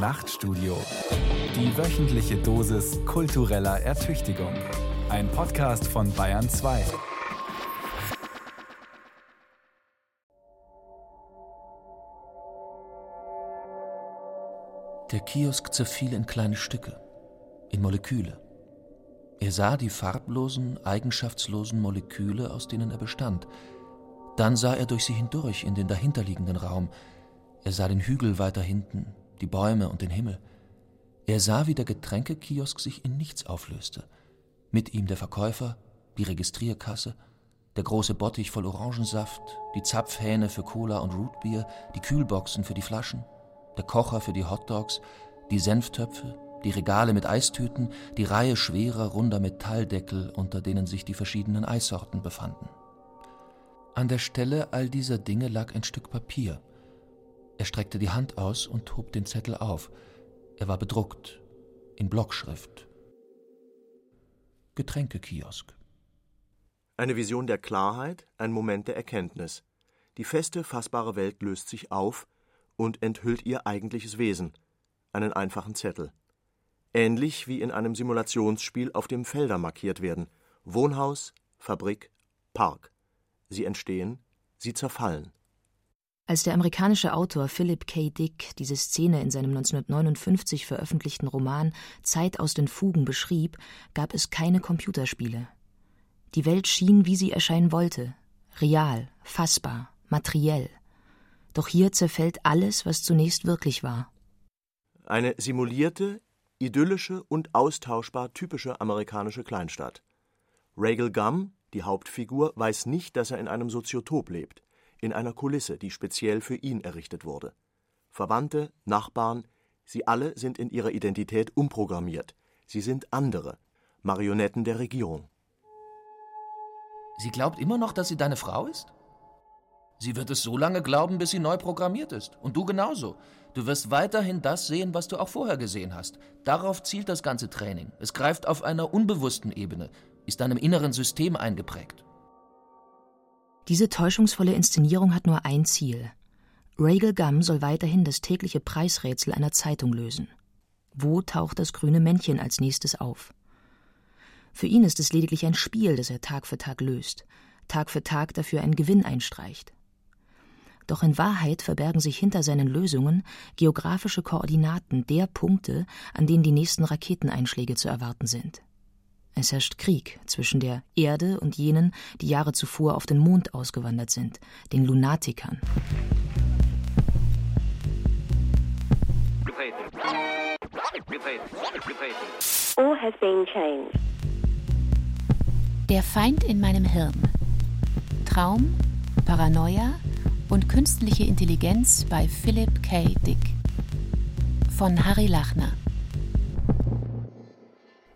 Nachtstudio. Die wöchentliche Dosis kultureller Ertüchtigung. Ein Podcast von Bayern 2. Der Kiosk zerfiel in kleine Stücke, in Moleküle. Er sah die farblosen, eigenschaftslosen Moleküle, aus denen er bestand. Dann sah er durch sie hindurch in den dahinterliegenden Raum. Er sah den Hügel weiter hinten, die Bäume und den Himmel. Er sah, wie der Getränkekiosk sich in nichts auflöste. Mit ihm der Verkäufer, die Registrierkasse, der große Bottich voll Orangensaft, die Zapfhähne für Cola und Rootbier, die Kühlboxen für die Flaschen, der Kocher für die Hotdogs, die Senftöpfe, die Regale mit Eistüten, die Reihe schwerer, runder Metalldeckel, unter denen sich die verschiedenen Eissorten befanden. An der Stelle all dieser Dinge lag ein Stück Papier. Er streckte die Hand aus und hob den Zettel auf. Er war bedruckt, in Blockschrift. Getränkekiosk. Eine Vision der Klarheit, ein Moment der Erkenntnis. Die feste, fassbare Welt löst sich auf und enthüllt ihr eigentliches Wesen, einen einfachen Zettel. Ähnlich wie in einem Simulationsspiel, auf dem Felder markiert werden. Wohnhaus, Fabrik, Park. Sie entstehen, sie zerfallen. Als der amerikanische Autor Philip K. Dick diese Szene in seinem 1959 veröffentlichten Roman Zeit aus den Fugen beschrieb, gab es keine Computerspiele. Die Welt schien, wie sie erscheinen wollte, real, fassbar, materiell. Doch hier zerfällt alles, was zunächst wirklich war. Eine simulierte, idyllische und austauschbar typische amerikanische Kleinstadt. Regal Gum, die Hauptfigur, weiß nicht, dass er in einem Soziotop lebt, in einer Kulisse, die speziell für ihn errichtet wurde. Verwandte, Nachbarn, sie alle sind in ihrer Identität umprogrammiert. Sie sind andere, Marionetten der Regierung. Sie glaubt immer noch, dass sie deine Frau ist? Sie wird es so lange glauben, bis sie neu programmiert ist. Und du genauso. Du wirst weiterhin das sehen, was du auch vorher gesehen hast. Darauf zielt das ganze Training. Es greift auf einer unbewussten Ebene, ist deinem inneren System eingeprägt. Diese täuschungsvolle Inszenierung hat nur ein Ziel. Regal Gum soll weiterhin das tägliche Preisrätsel einer Zeitung lösen. Wo taucht das grüne Männchen als nächstes auf? Für ihn ist es lediglich ein Spiel, das er Tag für Tag löst, Tag für Tag dafür einen Gewinn einstreicht. Doch in Wahrheit verbergen sich hinter seinen Lösungen geografische Koordinaten der Punkte, an denen die nächsten Raketeneinschläge zu erwarten sind. Es herrscht Krieg zwischen der Erde und jenen, die Jahre zuvor auf den Mond ausgewandert sind, den Lunatikern. Der Feind in meinem Hirn. Traum, Paranoia, und Künstliche Intelligenz bei Philip K. Dick von Harry Lachner.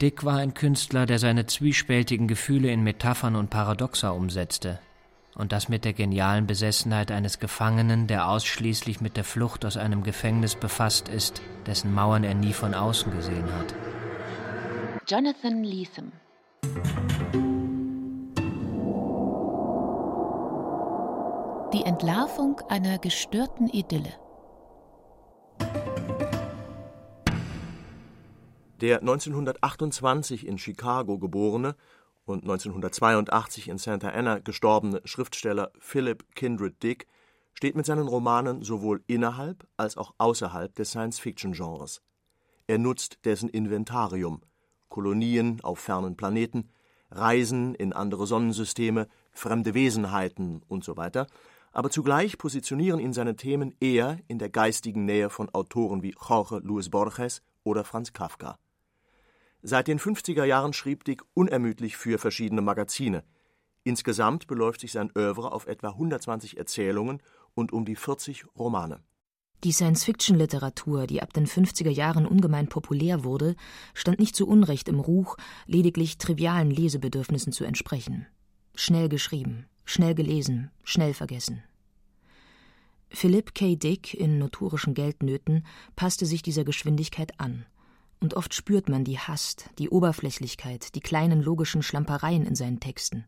Dick war ein Künstler, der seine zwiespältigen Gefühle in Metaphern und Paradoxa umsetzte. Und das mit der genialen Besessenheit eines Gefangenen, der ausschließlich mit der Flucht aus einem Gefängnis befasst ist, dessen Mauern er nie von außen gesehen hat. Jonathan Lethem Die Entlarvung einer gestörten Idylle. Der 1928 in Chicago geborene und 1982 in Santa Ana gestorbene Schriftsteller Philip Kindred Dick steht mit seinen Romanen sowohl innerhalb als auch außerhalb des Science-Fiction-Genres. Er nutzt dessen Inventarium Kolonien auf fernen Planeten, Reisen in andere Sonnensysteme, fremde Wesenheiten usw., aber zugleich positionieren ihn seine Themen eher in der geistigen Nähe von Autoren wie Jorge Luis Borges oder Franz Kafka. Seit den 50er Jahren schrieb Dick unermüdlich für verschiedene Magazine. Insgesamt beläuft sich sein Œuvre auf etwa 120 Erzählungen und um die 40 Romane. Die Science-Fiction-Literatur, die ab den 50er Jahren ungemein populär wurde, stand nicht zu Unrecht im Ruch, lediglich trivialen Lesebedürfnissen zu entsprechen. Schnell geschrieben, schnell gelesen, schnell vergessen. Philip K. Dick in notorischen Geldnöten passte sich dieser Geschwindigkeit an. Und oft spürt man die Hast, die Oberflächlichkeit, die kleinen logischen Schlampereien in seinen Texten.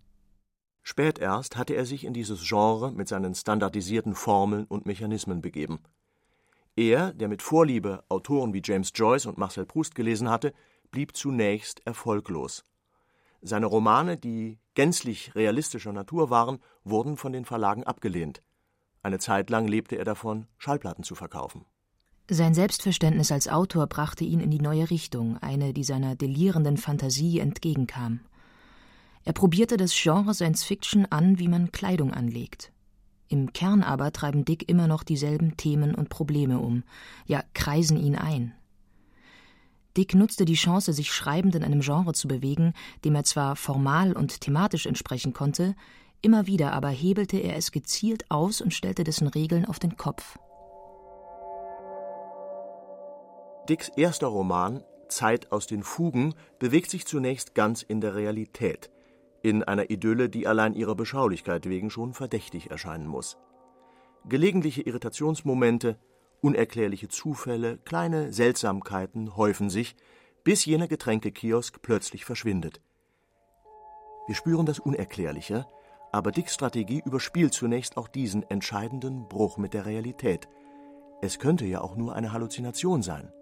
Spät erst hatte er sich in dieses Genre mit seinen standardisierten Formeln und Mechanismen begeben. Er, der mit Vorliebe Autoren wie James Joyce und Marcel Proust gelesen hatte, blieb zunächst erfolglos. Seine Romane, die gänzlich realistischer Natur waren, wurden von den Verlagen abgelehnt. Eine Zeit lang lebte er davon, Schallplatten zu verkaufen. Sein Selbstverständnis als Autor brachte ihn in die neue Richtung, eine, die seiner delirierenden Fantasie entgegenkam. Er probierte das Genre Science Fiction an, wie man Kleidung anlegt. Im Kern aber treiben Dick immer noch dieselben Themen und Probleme um, ja kreisen ihn ein. Dick nutzte die Chance, sich schreibend in einem Genre zu bewegen, dem er zwar formal und thematisch entsprechen konnte, immer wieder aber hebelte er es gezielt aus und stellte dessen Regeln auf den Kopf. Dicks erster Roman Zeit aus den Fugen bewegt sich zunächst ganz in der Realität, in einer Idylle, die allein ihrer Beschaulichkeit wegen schon verdächtig erscheinen muss. Gelegentliche Irritationsmomente, Unerklärliche Zufälle, kleine Seltsamkeiten häufen sich, bis jener Getränkekiosk plötzlich verschwindet. Wir spüren das Unerklärliche, aber Dicks Strategie überspielt zunächst auch diesen entscheidenden Bruch mit der Realität. Es könnte ja auch nur eine Halluzination sein.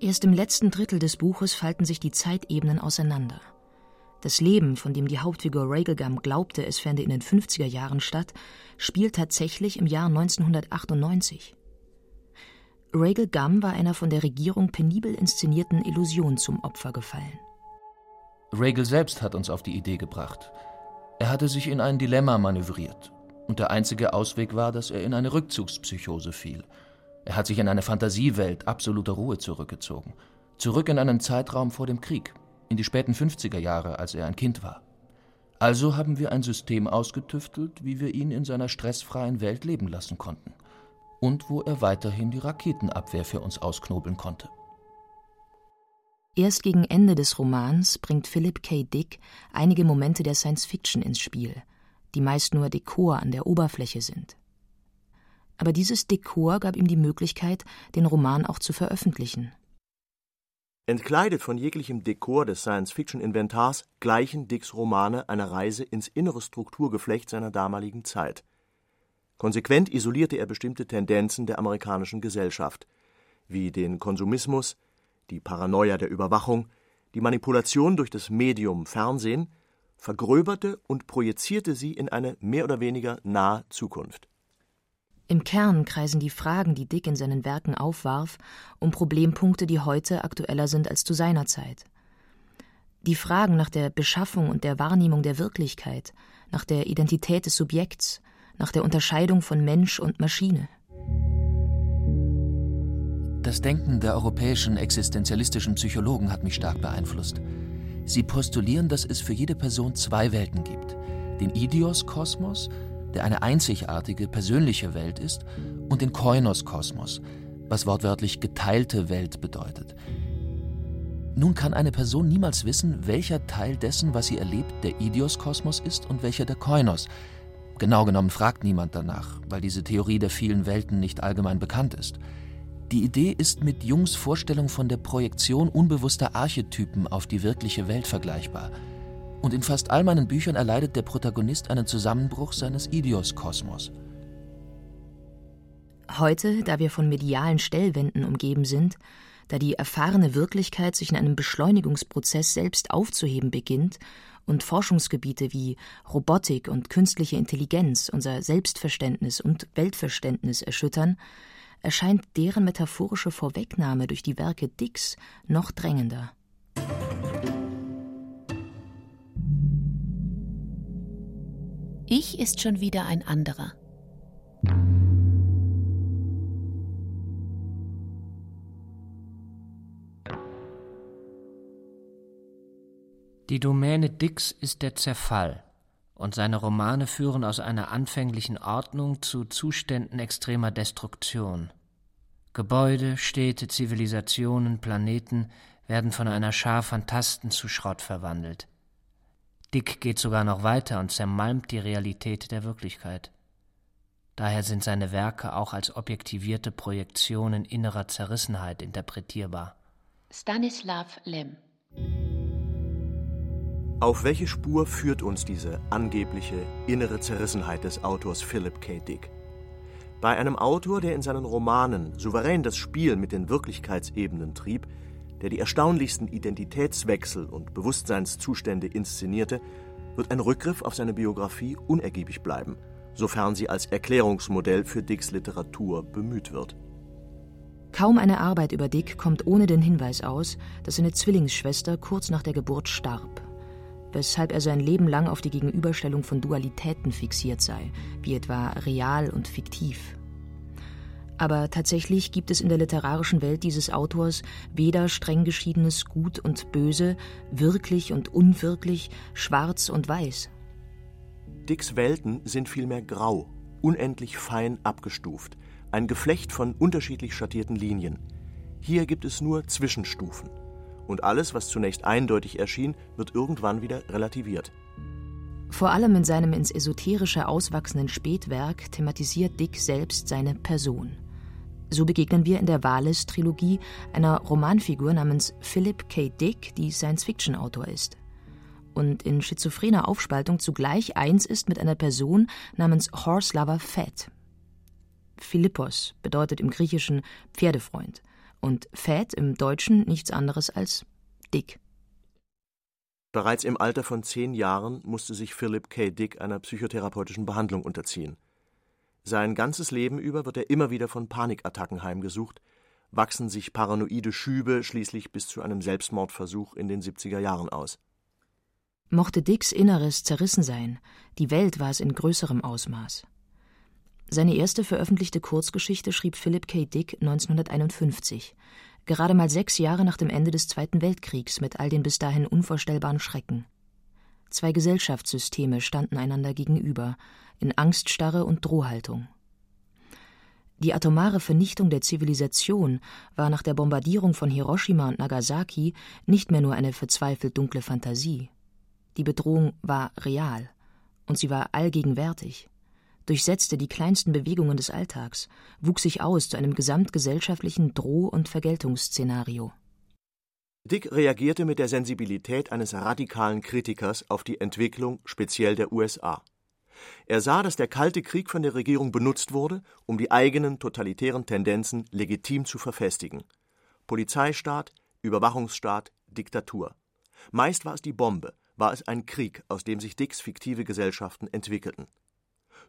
Erst im letzten Drittel des Buches falten sich die Zeitebenen auseinander. Das Leben, von dem die Hauptfigur Regelgam glaubte, es fände in den 50er Jahren statt, spielt tatsächlich im Jahr 1998. Regal Gum war einer von der Regierung penibel inszenierten Illusion zum Opfer gefallen. Regal selbst hat uns auf die Idee gebracht. Er hatte sich in ein Dilemma manövriert. Und der einzige Ausweg war, dass er in eine Rückzugspsychose fiel. Er hat sich in eine Fantasiewelt absoluter Ruhe zurückgezogen. Zurück in einen Zeitraum vor dem Krieg, in die späten 50er Jahre, als er ein Kind war. Also haben wir ein System ausgetüftelt, wie wir ihn in seiner stressfreien Welt leben lassen konnten und wo er weiterhin die Raketenabwehr für uns ausknobeln konnte. Erst gegen Ende des Romans bringt Philip K. Dick einige Momente der Science Fiction ins Spiel, die meist nur Dekor an der Oberfläche sind. Aber dieses Dekor gab ihm die Möglichkeit, den Roman auch zu veröffentlichen. Entkleidet von jeglichem Dekor des Science-Fiction-Inventars gleichen Dicks Romane einer Reise ins innere Strukturgeflecht seiner damaligen Zeit – Konsequent isolierte er bestimmte Tendenzen der amerikanischen Gesellschaft, wie den Konsumismus, die Paranoia der Überwachung, die Manipulation durch das Medium Fernsehen, vergröberte und projizierte sie in eine mehr oder weniger nahe Zukunft. Im Kern kreisen die Fragen, die Dick in seinen Werken aufwarf, um Problempunkte, die heute aktueller sind als zu seiner Zeit. Die Fragen nach der Beschaffung und der Wahrnehmung der Wirklichkeit, nach der Identität des Subjekts, nach der Unterscheidung von Mensch und Maschine. Das Denken der europäischen existenzialistischen Psychologen hat mich stark beeinflusst. Sie postulieren, dass es für jede Person zwei Welten gibt. Den Idios-Kosmos, der eine einzigartige, persönliche Welt ist, und den Koinos-Kosmos, was wortwörtlich geteilte Welt bedeutet. Nun kann eine Person niemals wissen, welcher Teil dessen, was sie erlebt, der Idios-Kosmos ist und welcher der Koinos, Genau genommen fragt niemand danach, weil diese Theorie der vielen Welten nicht allgemein bekannt ist. Die Idee ist mit Jungs Vorstellung von der Projektion unbewusster Archetypen auf die wirkliche Welt vergleichbar. Und in fast all meinen Büchern erleidet der Protagonist einen Zusammenbruch seines Idios-Kosmos. Heute, da wir von medialen Stellwänden umgeben sind, da die erfahrene Wirklichkeit sich in einem Beschleunigungsprozess selbst aufzuheben beginnt und Forschungsgebiete wie Robotik und künstliche Intelligenz unser Selbstverständnis und Weltverständnis erschüttern, erscheint deren metaphorische Vorwegnahme durch die Werke Dicks noch drängender. Ich ist schon wieder ein anderer. Die Domäne Dicks ist der Zerfall, und seine Romane führen aus einer anfänglichen Ordnung zu Zuständen extremer Destruktion. Gebäude, Städte, Zivilisationen, Planeten werden von einer Schar Phantasten zu Schrott verwandelt. Dick geht sogar noch weiter und zermalmt die Realität der Wirklichkeit. Daher sind seine Werke auch als objektivierte Projektionen innerer Zerrissenheit interpretierbar. Stanislav Lem auf welche Spur führt uns diese angebliche innere Zerrissenheit des Autors Philip K. Dick? Bei einem Autor, der in seinen Romanen souverän das Spiel mit den Wirklichkeitsebenen trieb, der die erstaunlichsten Identitätswechsel und Bewusstseinszustände inszenierte, wird ein Rückgriff auf seine Biografie unergiebig bleiben, sofern sie als Erklärungsmodell für Dicks Literatur bemüht wird. Kaum eine Arbeit über Dick kommt ohne den Hinweis aus, dass seine Zwillingsschwester kurz nach der Geburt starb, weshalb er sein Leben lang auf die Gegenüberstellung von Dualitäten fixiert sei, wie etwa real und fiktiv. Aber tatsächlich gibt es in der literarischen Welt dieses Autors weder streng geschiedenes Gut und Böse, wirklich und unwirklich, schwarz und weiß. Dicks Welten sind vielmehr grau, unendlich fein abgestuft, ein Geflecht von unterschiedlich schattierten Linien. Hier gibt es nur Zwischenstufen. Und alles, was zunächst eindeutig erschien, wird irgendwann wieder relativiert. Vor allem in seinem ins Esoterische auswachsenden Spätwerk thematisiert Dick selbst seine Person. So begegnen wir in der Wales-Trilogie einer Romanfigur namens Philip K. Dick, die Science-Fiction-Autor ist. Und in schizophrener Aufspaltung zugleich eins ist mit einer Person namens Horselover Fett. Philippos bedeutet im Griechischen Pferdefreund und Fett im Deutschen nichts anderes als dick. Bereits im Alter von zehn Jahren musste sich Philip K. Dick einer psychotherapeutischen Behandlung unterziehen. Sein ganzes Leben über wird er immer wieder von Panikattacken heimgesucht, wachsen sich paranoide Schübe schließlich bis zu einem Selbstmordversuch in den 70er Jahren aus. Mochte Dicks Inneres zerrissen sein, die Welt war es in größerem Ausmaß. Seine erste veröffentlichte Kurzgeschichte schrieb Philip K. Dick 1951, gerade mal sechs Jahre nach dem Ende des Zweiten Weltkriegs mit all den bis dahin unvorstellbaren Schrecken. Zwei Gesellschaftssysteme standen einander gegenüber, in Angststarre und Drohhaltung. Die atomare Vernichtung der Zivilisation war nach der Bombardierung von Hiroshima und Nagasaki nicht mehr nur eine verzweifelt dunkle Fantasie. Die Bedrohung war real und sie war allgegenwärtig, durchsetzte die kleinsten Bewegungen des Alltags, wuchs sich aus zu einem gesamtgesellschaftlichen Droh- und Vergeltungsszenario. Dick reagierte mit der Sensibilität eines radikalen Kritikers auf die Entwicklung speziell der USA. Er sah, dass der Kalte Krieg von der Regierung benutzt wurde, um die eigenen totalitären Tendenzen legitim zu verfestigen. Polizeistaat, Überwachungsstaat, Diktatur. Meist war es die Bombe, war es ein Krieg, aus dem sich Dicks fiktive Gesellschaften entwickelten.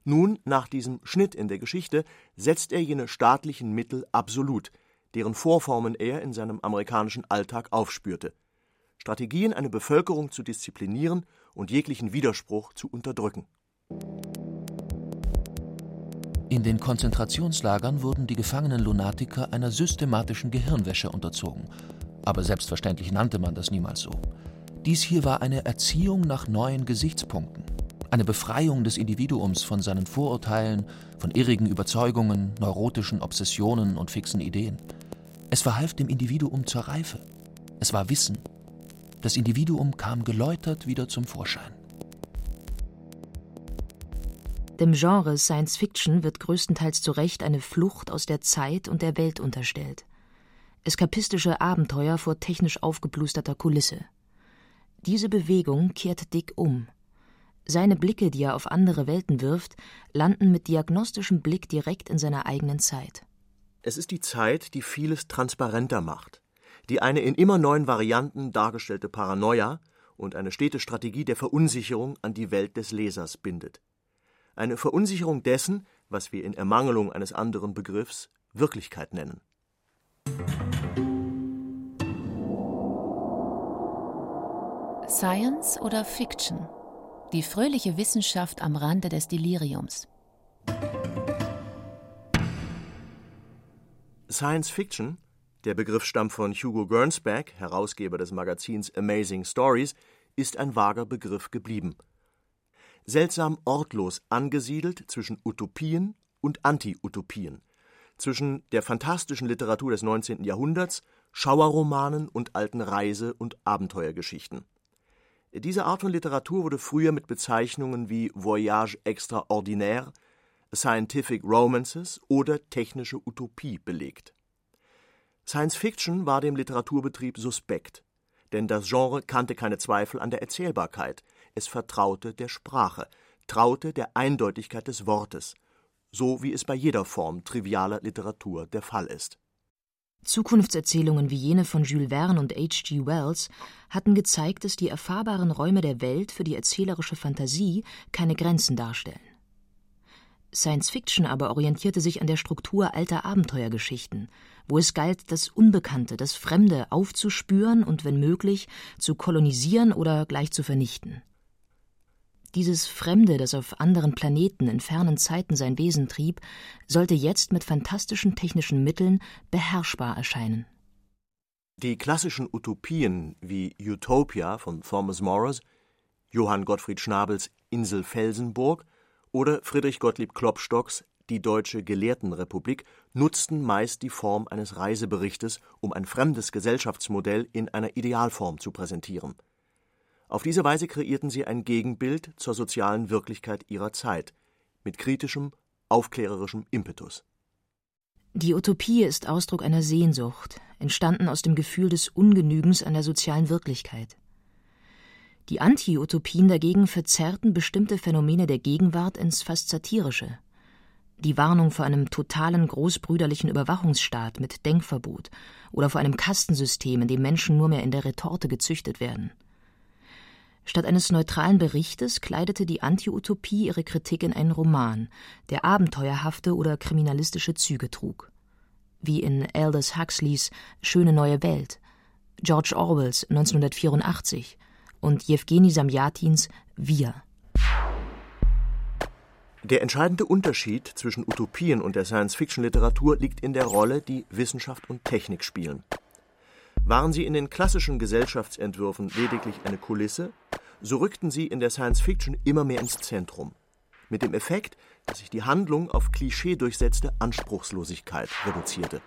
Nun, nach diesem Schnitt in der Geschichte, setzt er jene staatlichen Mittel absolut, deren Vorformen er in seinem amerikanischen Alltag aufspürte. Strategien, eine Bevölkerung zu disziplinieren und jeglichen Widerspruch zu unterdrücken. In den Konzentrationslagern wurden die gefangenen Lunatiker einer systematischen Gehirnwäsche unterzogen. Aber selbstverständlich nannte man das niemals so. Dies hier war eine Erziehung nach neuen Gesichtspunkten. Eine Befreiung des Individuums von seinen Vorurteilen, von irrigen Überzeugungen, neurotischen Obsessionen und fixen Ideen. Es verhalf dem Individuum zur Reife. Es war Wissen. Das Individuum kam geläutert wieder zum Vorschein. Dem Genre Science Fiction wird größtenteils zu Recht eine Flucht aus der Zeit und der Welt unterstellt. Eskapistische Abenteuer vor technisch aufgeblusterter Kulisse. Diese Bewegung kehrt Dick um. Seine Blicke, die er auf andere Welten wirft, landen mit diagnostischem Blick direkt in seiner eigenen Zeit. Es ist die Zeit, die vieles transparenter macht, die eine in immer neuen Varianten dargestellte Paranoia und eine stete Strategie der Verunsicherung an die Welt des Lesers bindet. Eine Verunsicherung dessen, was wir in Ermangelung eines anderen Begriffs Wirklichkeit nennen. Science oder Fiction? Die fröhliche Wissenschaft am Rande des Deliriums. Science Fiction, der Begriff stammt von Hugo Gernsback, Herausgeber des Magazins Amazing Stories, ist ein vager Begriff geblieben. Seltsam ortlos angesiedelt zwischen Utopien und Anti-Utopien, zwischen der fantastischen Literatur des 19. Jahrhunderts, Schauerromanen und alten Reise- und Abenteuergeschichten. Diese Art von Literatur wurde früher mit Bezeichnungen wie Voyage extraordinaire, Scientific Romances oder technische Utopie belegt. Science Fiction war dem Literaturbetrieb suspekt, denn das Genre kannte keine Zweifel an der Erzählbarkeit, es vertraute der Sprache, traute der Eindeutigkeit des Wortes, so wie es bei jeder Form trivialer Literatur der Fall ist. Zukunftserzählungen wie jene von Jules Verne und H.G. Wells hatten gezeigt, dass die erfahrbaren Räume der Welt für die erzählerische Fantasie keine Grenzen darstellen. Science Fiction aber orientierte sich an der Struktur alter Abenteuergeschichten, wo es galt, das Unbekannte, das Fremde aufzuspüren und wenn möglich zu kolonisieren oder gleich zu vernichten. Dieses Fremde, das auf anderen Planeten in fernen Zeiten sein Wesen trieb, sollte jetzt mit fantastischen technischen Mitteln beherrschbar erscheinen. Die klassischen Utopien wie Utopia von Thomas Morris, Johann Gottfried Schnabels Insel Felsenburg oder Friedrich Gottlieb Klopstocks Die Deutsche Gelehrtenrepublik nutzten meist die Form eines Reiseberichtes, um ein fremdes Gesellschaftsmodell in einer Idealform zu präsentieren. Auf diese Weise kreierten sie ein Gegenbild zur sozialen Wirklichkeit ihrer Zeit mit kritischem, aufklärerischem Impetus. Die Utopie ist Ausdruck einer Sehnsucht, entstanden aus dem Gefühl des Ungenügens an der sozialen Wirklichkeit. Die Anti-Utopien dagegen verzerrten bestimmte Phänomene der Gegenwart ins fast satirische. Die Warnung vor einem totalen großbrüderlichen Überwachungsstaat mit Denkverbot oder vor einem Kastensystem, in dem Menschen nur mehr in der Retorte gezüchtet werden. Statt eines neutralen Berichtes kleidete die Anti-Utopie ihre Kritik in einen Roman, der abenteuerhafte oder kriminalistische Züge trug. Wie in Aldous Huxleys Schöne neue Welt, George Orwells 1984 und Jewgeni Samjatins Wir. Der entscheidende Unterschied zwischen Utopien und der Science-Fiction-Literatur liegt in der Rolle, die Wissenschaft und Technik spielen. Waren sie in den klassischen Gesellschaftsentwürfen lediglich eine Kulisse, so rückten sie in der Science-Fiction immer mehr ins Zentrum. Mit dem Effekt, dass sich die Handlung auf Klischee durchsetzte Anspruchslosigkeit reduzierte.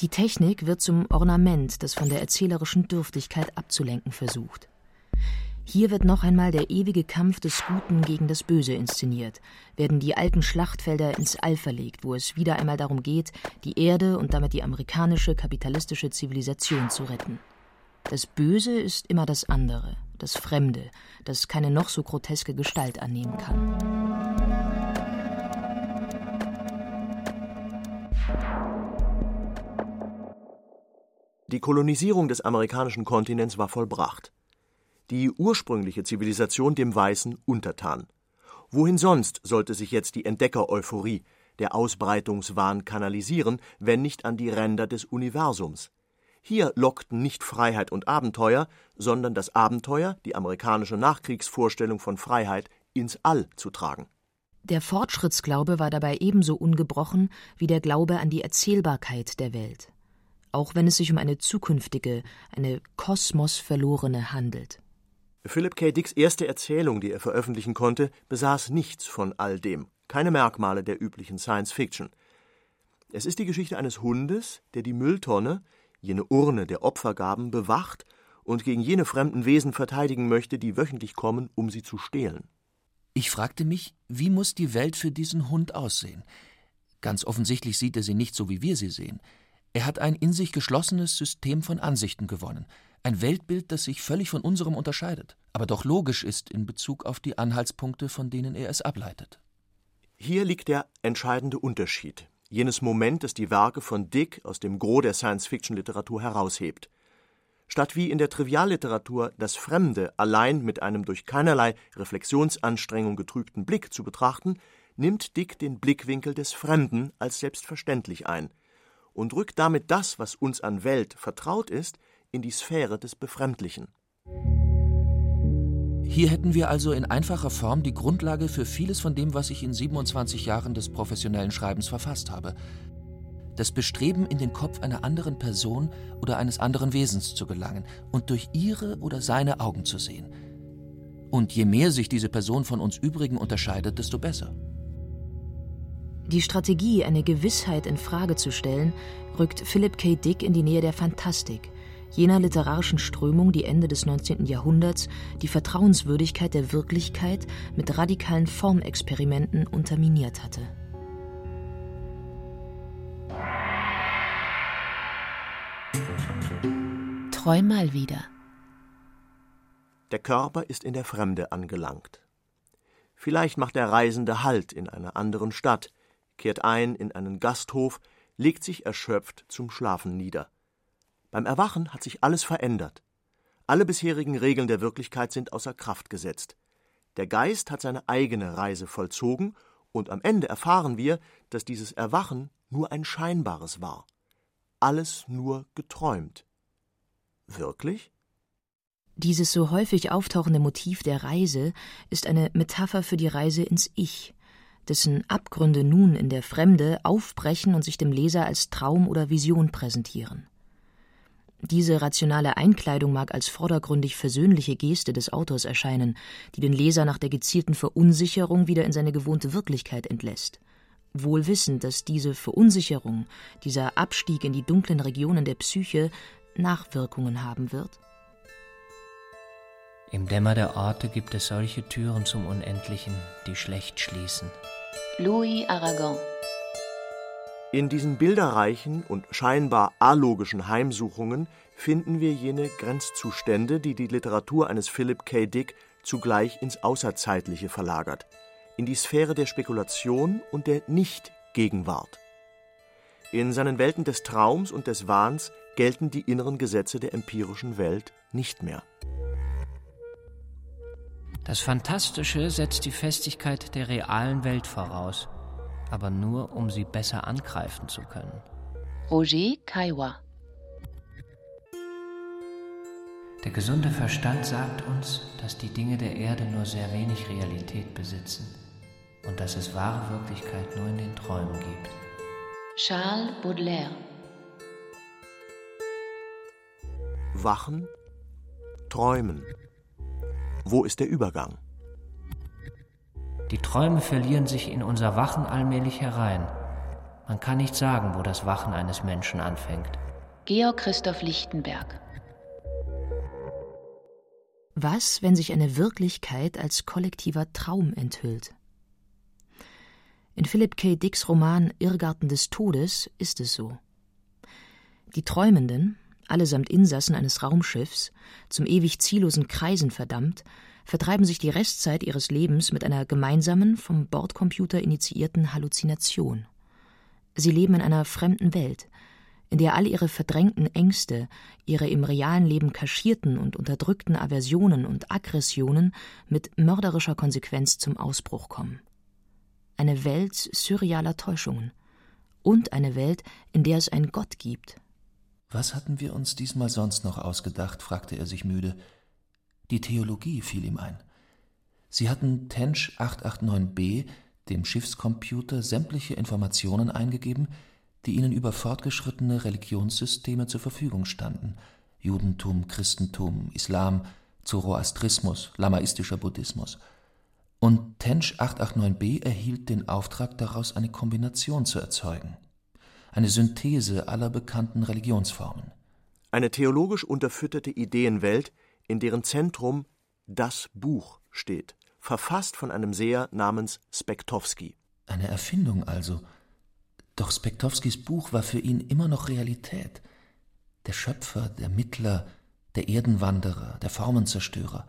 Die Technik wird zum Ornament, das von der erzählerischen Dürftigkeit abzulenken versucht. Hier wird noch einmal der ewige Kampf des Guten gegen das Böse inszeniert, werden die alten Schlachtfelder ins All verlegt, wo es wieder einmal darum geht, die Erde und damit die amerikanische kapitalistische Zivilisation zu retten. Das Böse ist immer das andere, das Fremde, das keine noch so groteske Gestalt annehmen kann. Die Kolonisierung des amerikanischen Kontinents war vollbracht die ursprüngliche Zivilisation dem Weißen untertan. Wohin sonst sollte sich jetzt die Entdecker-Euphorie, der Ausbreitungswahn kanalisieren, wenn nicht an die Ränder des Universums? Hier lockten nicht Freiheit und Abenteuer, sondern das Abenteuer, die amerikanische Nachkriegsvorstellung von Freiheit, ins All zu tragen. Der Fortschrittsglaube war dabei ebenso ungebrochen wie der Glaube an die Erzählbarkeit der Welt, auch wenn es sich um eine zukünftige, eine kosmosverlorene handelt. Philip K. Dicks erste Erzählung, die er veröffentlichen konnte, besaß nichts von all dem, keine Merkmale der üblichen Science Fiction. Es ist die Geschichte eines Hundes, der die Mülltonne, jene Urne der Opfergaben, bewacht und gegen jene fremden Wesen verteidigen möchte, die wöchentlich kommen, um sie zu stehlen. Ich fragte mich, wie muss die Welt für diesen Hund aussehen? Ganz offensichtlich sieht er sie nicht so, wie wir sie sehen. Er hat ein in sich geschlossenes System von Ansichten gewonnen. Ein Weltbild, das sich völlig von unserem unterscheidet, aber doch logisch ist in Bezug auf die Anhaltspunkte, von denen er es ableitet. Hier liegt der entscheidende Unterschied, jenes Moment, das die Werke von Dick aus dem Gros der Science-Fiction-Literatur heraushebt. Statt wie in der Trivialliteratur das Fremde allein mit einem durch keinerlei Reflexionsanstrengung getrübten Blick zu betrachten, nimmt Dick den Blickwinkel des Fremden als selbstverständlich ein und rückt damit das, was uns an Welt vertraut ist, in die Sphäre des Befremdlichen. Hier hätten wir also in einfacher Form die Grundlage für vieles von dem, was ich in 27 Jahren des professionellen Schreibens verfasst habe. Das Bestreben, in den Kopf einer anderen Person oder eines anderen Wesens zu gelangen und durch ihre oder seine Augen zu sehen. Und je mehr sich diese Person von uns übrigen unterscheidet, desto besser. Die Strategie, eine Gewissheit in Frage zu stellen, rückt Philip K. Dick in die Nähe der Fantastik, jener literarischen Strömung, die Ende des 19. Jahrhunderts die Vertrauenswürdigkeit der Wirklichkeit mit radikalen Formexperimenten unterminiert hatte. Träum mal wieder. Der Körper ist in der Fremde angelangt. Vielleicht macht der Reisende Halt in einer anderen Stadt, kehrt ein in einen Gasthof, legt sich erschöpft zum Schlafen nieder. Beim Erwachen hat sich alles verändert. Alle bisherigen Regeln der Wirklichkeit sind außer Kraft gesetzt. Der Geist hat seine eigene Reise vollzogen, und am Ende erfahren wir, dass dieses Erwachen nur ein scheinbares war. Alles nur geträumt. Wirklich? Dieses so häufig auftauchende Motiv der Reise ist eine Metapher für die Reise ins Ich, dessen Abgründe nun in der Fremde aufbrechen und sich dem Leser als Traum oder Vision präsentieren. Diese rationale Einkleidung mag als vordergründig versöhnliche Geste des Autors erscheinen, die den Leser nach der gezielten Verunsicherung wieder in seine gewohnte Wirklichkeit entlässt. Wohl wissend, dass diese Verunsicherung, dieser Abstieg in die dunklen Regionen der Psyche Nachwirkungen haben wird? Im Dämmer der Orte gibt es solche Türen zum Unendlichen, die schlecht schließen. Louis Aragon in diesen bilderreichen und scheinbar alogischen Heimsuchungen finden wir jene Grenzzustände, die die Literatur eines Philip K. Dick zugleich ins Außerzeitliche verlagert, in die Sphäre der Spekulation und der Nicht-Gegenwart. In seinen Welten des Traums und des Wahns gelten die inneren Gesetze der empirischen Welt nicht mehr. Das Fantastische setzt die Festigkeit der realen Welt voraus aber nur, um sie besser angreifen zu können. Roger Kaiwa Der gesunde Verstand sagt uns, dass die Dinge der Erde nur sehr wenig Realität besitzen und dass es wahre Wirklichkeit nur in den Träumen gibt. Charles Baudelaire Wachen, träumen. Wo ist der Übergang? Die Träume verlieren sich in unser Wachen allmählich herein. Man kann nicht sagen, wo das Wachen eines Menschen anfängt. Georg Christoph Lichtenberg Was, wenn sich eine Wirklichkeit als kollektiver Traum enthüllt? In Philip K. Dicks Roman Irrgarten des Todes ist es so. Die Träumenden, allesamt Insassen eines Raumschiffs, zum ewig ziellosen Kreisen verdammt, vertreiben sich die Restzeit ihres Lebens mit einer gemeinsamen, vom Bordcomputer initiierten Halluzination. Sie leben in einer fremden Welt, in der all ihre verdrängten Ängste, ihre im realen Leben kaschierten und unterdrückten Aversionen und Aggressionen mit mörderischer Konsequenz zum Ausbruch kommen. Eine Welt surrealer Täuschungen und eine Welt, in der es einen Gott gibt. Was hatten wir uns diesmal sonst noch ausgedacht? fragte er sich müde. Die Theologie fiel ihm ein. Sie hatten Tench 889b, dem Schiffscomputer, sämtliche Informationen eingegeben, die ihnen über fortgeschrittene Religionssysteme zur Verfügung standen: Judentum, Christentum, Islam, Zoroastrismus, lamaistischer Buddhismus. Und Tench 889b erhielt den Auftrag, daraus eine Kombination zu erzeugen, eine Synthese aller bekannten Religionsformen. Eine theologisch unterfütterte Ideenwelt, in deren Zentrum das Buch steht, verfasst von einem Seher namens Spektowski. Eine Erfindung also. Doch Spektowskis Buch war für ihn immer noch Realität. Der Schöpfer, der Mittler, der Erdenwanderer, der Formenzerstörer.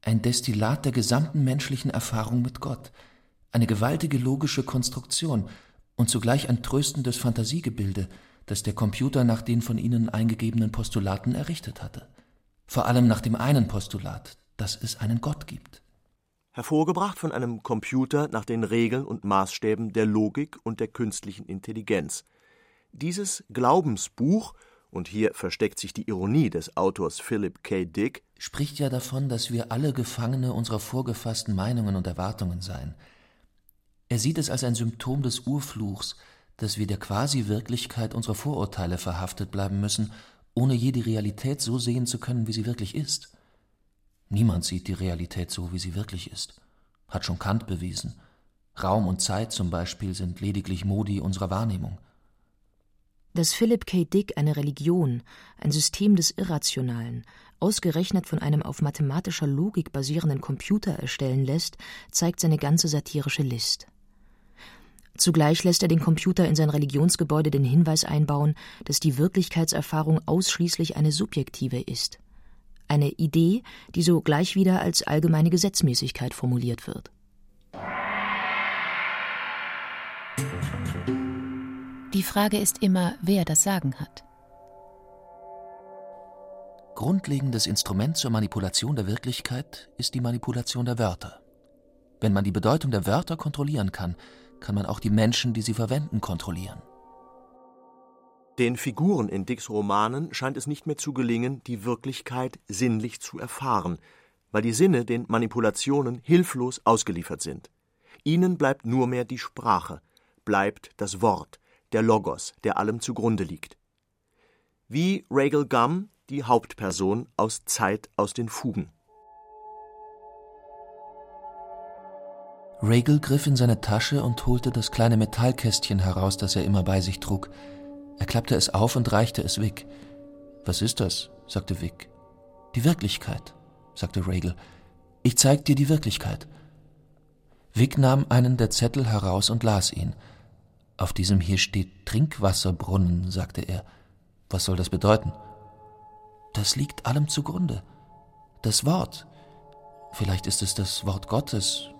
Ein Destillat der gesamten menschlichen Erfahrung mit Gott. Eine gewaltige logische Konstruktion und zugleich ein tröstendes Fantasiegebilde, das der Computer nach den von ihnen eingegebenen Postulaten errichtet hatte vor allem nach dem einen Postulat, dass es einen Gott gibt. Hervorgebracht von einem Computer nach den Regeln und Maßstäben der Logik und der künstlichen Intelligenz. Dieses Glaubensbuch, und hier versteckt sich die Ironie des Autors Philip K. Dick, spricht ja davon, dass wir alle Gefangene unserer vorgefassten Meinungen und Erwartungen seien. Er sieht es als ein Symptom des Urfluchs, dass wir der Quasi-Wirklichkeit unserer Vorurteile verhaftet bleiben müssen ohne je die Realität so sehen zu können, wie sie wirklich ist. Niemand sieht die Realität so, wie sie wirklich ist, hat schon Kant bewiesen. Raum und Zeit zum Beispiel sind lediglich Modi unserer Wahrnehmung. Dass Philip K. Dick eine Religion, ein System des Irrationalen, ausgerechnet von einem auf mathematischer Logik basierenden Computer erstellen lässt, zeigt seine ganze satirische List. Zugleich lässt er den Computer in sein Religionsgebäude den Hinweis einbauen, dass die Wirklichkeitserfahrung ausschließlich eine subjektive ist. Eine Idee, die so gleich wieder als allgemeine Gesetzmäßigkeit formuliert wird. Die Frage ist immer, wer das Sagen hat. Grundlegendes Instrument zur Manipulation der Wirklichkeit ist die Manipulation der Wörter. Wenn man die Bedeutung der Wörter kontrollieren kann, kann man auch die Menschen, die sie verwenden, kontrollieren. Den Figuren in Dicks Romanen scheint es nicht mehr zu gelingen, die Wirklichkeit sinnlich zu erfahren, weil die Sinne den Manipulationen hilflos ausgeliefert sind. Ihnen bleibt nur mehr die Sprache, bleibt das Wort, der Logos, der allem zugrunde liegt. Wie Regal Gum, die Hauptperson aus Zeit aus den Fugen. Regal griff in seine Tasche und holte das kleine Metallkästchen heraus, das er immer bei sich trug. Er klappte es auf und reichte es Vic. Was ist das? sagte Vic. Die Wirklichkeit, sagte Regal. Ich zeig dir die Wirklichkeit. Vic nahm einen der Zettel heraus und las ihn. Auf diesem hier steht Trinkwasserbrunnen, sagte er. Was soll das bedeuten? Das liegt allem zugrunde. Das Wort. Vielleicht ist es das Wort Gottes.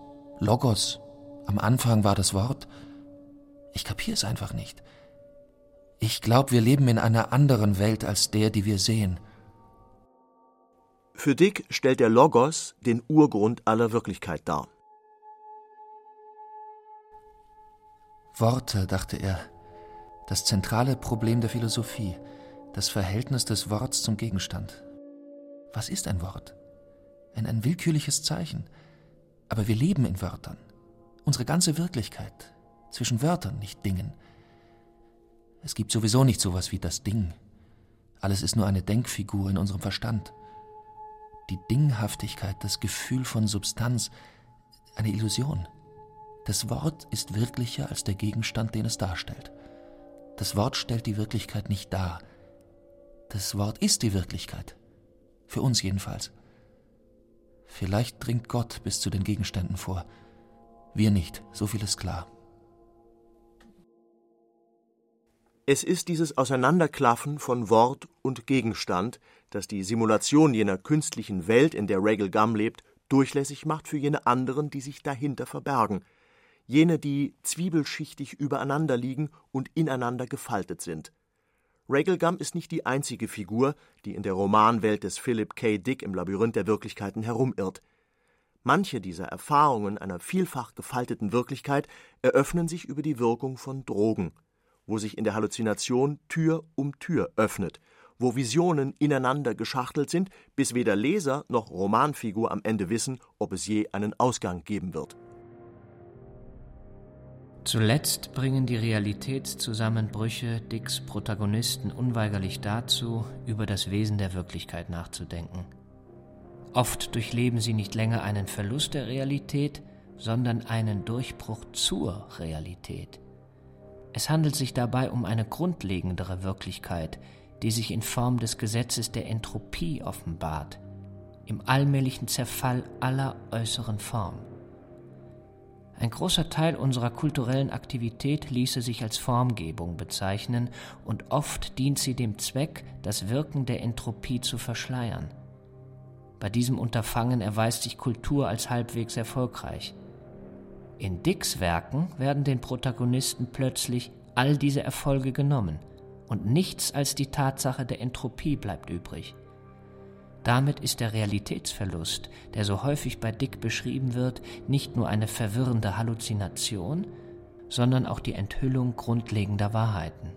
Logos. Am Anfang war das Wort. Ich kapiere es einfach nicht. Ich glaube, wir leben in einer anderen Welt als der, die wir sehen. Für Dick stellt der Logos den Urgrund aller Wirklichkeit dar. Worte, dachte er, das zentrale Problem der Philosophie, das Verhältnis des Worts zum Gegenstand. Was ist ein Wort? Ein, ein willkürliches Zeichen. Aber wir leben in Wörtern. Unsere ganze Wirklichkeit. Zwischen Wörtern, nicht Dingen. Es gibt sowieso nicht sowas wie das Ding. Alles ist nur eine Denkfigur in unserem Verstand. Die Dinghaftigkeit, das Gefühl von Substanz, eine Illusion. Das Wort ist wirklicher als der Gegenstand, den es darstellt. Das Wort stellt die Wirklichkeit nicht dar. Das Wort ist die Wirklichkeit. Für uns jedenfalls. Vielleicht dringt Gott bis zu den Gegenständen vor. Wir nicht, so viel ist klar. Es ist dieses Auseinanderklaffen von Wort und Gegenstand, das die Simulation jener künstlichen Welt, in der Regal Gum lebt, durchlässig macht für jene anderen, die sich dahinter verbergen – jene, die zwiebelschichtig übereinander liegen und ineinander gefaltet sind. Regelgum ist nicht die einzige Figur, die in der Romanwelt des Philip K. Dick im Labyrinth der Wirklichkeiten herumirrt. Manche dieser Erfahrungen einer vielfach gefalteten Wirklichkeit eröffnen sich über die Wirkung von Drogen, wo sich in der Halluzination Tür um Tür öffnet, wo Visionen ineinander geschachtelt sind, bis weder Leser noch Romanfigur am Ende wissen, ob es je einen Ausgang geben wird. Zuletzt bringen die Realitätszusammenbrüche Dicks Protagonisten unweigerlich dazu, über das Wesen der Wirklichkeit nachzudenken. Oft durchleben sie nicht länger einen Verlust der Realität, sondern einen Durchbruch zur Realität. Es handelt sich dabei um eine grundlegendere Wirklichkeit, die sich in Form des Gesetzes der Entropie offenbart, im allmählichen Zerfall aller äußeren Form. Ein großer Teil unserer kulturellen Aktivität ließe sich als Formgebung bezeichnen, und oft dient sie dem Zweck, das Wirken der Entropie zu verschleiern. Bei diesem Unterfangen erweist sich Kultur als halbwegs erfolgreich. In Dicks Werken werden den Protagonisten plötzlich all diese Erfolge genommen, und nichts als die Tatsache der Entropie bleibt übrig. Damit ist der Realitätsverlust, der so häufig bei Dick beschrieben wird, nicht nur eine verwirrende Halluzination, sondern auch die Enthüllung grundlegender Wahrheiten.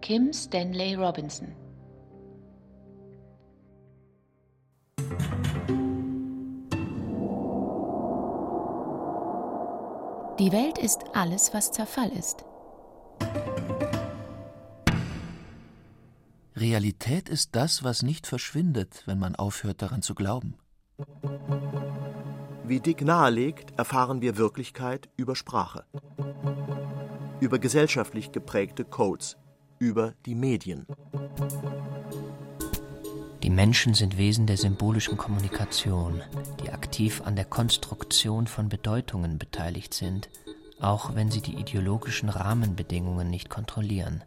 Kim Stanley Robinson Die Welt ist alles, was Zerfall ist. Realität ist das, was nicht verschwindet, wenn man aufhört daran zu glauben. Wie Dick nahelegt, erfahren wir Wirklichkeit über Sprache, über gesellschaftlich geprägte Codes, über die Medien. Die Menschen sind Wesen der symbolischen Kommunikation, die aktiv an der Konstruktion von Bedeutungen beteiligt sind, auch wenn sie die ideologischen Rahmenbedingungen nicht kontrollieren.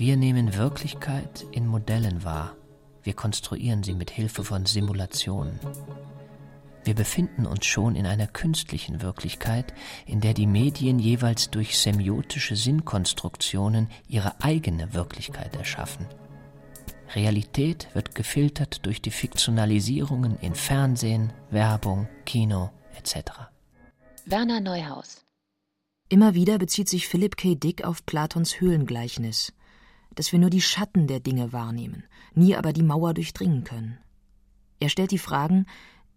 Wir nehmen Wirklichkeit in Modellen wahr. Wir konstruieren sie mit Hilfe von Simulationen. Wir befinden uns schon in einer künstlichen Wirklichkeit, in der die Medien jeweils durch semiotische Sinnkonstruktionen ihre eigene Wirklichkeit erschaffen. Realität wird gefiltert durch die Fiktionalisierungen in Fernsehen, Werbung, Kino etc. Werner Neuhaus Immer wieder bezieht sich Philip K. Dick auf Platons Höhlengleichnis, dass wir nur die Schatten der Dinge wahrnehmen, nie aber die Mauer durchdringen können. Er stellt die Fragen,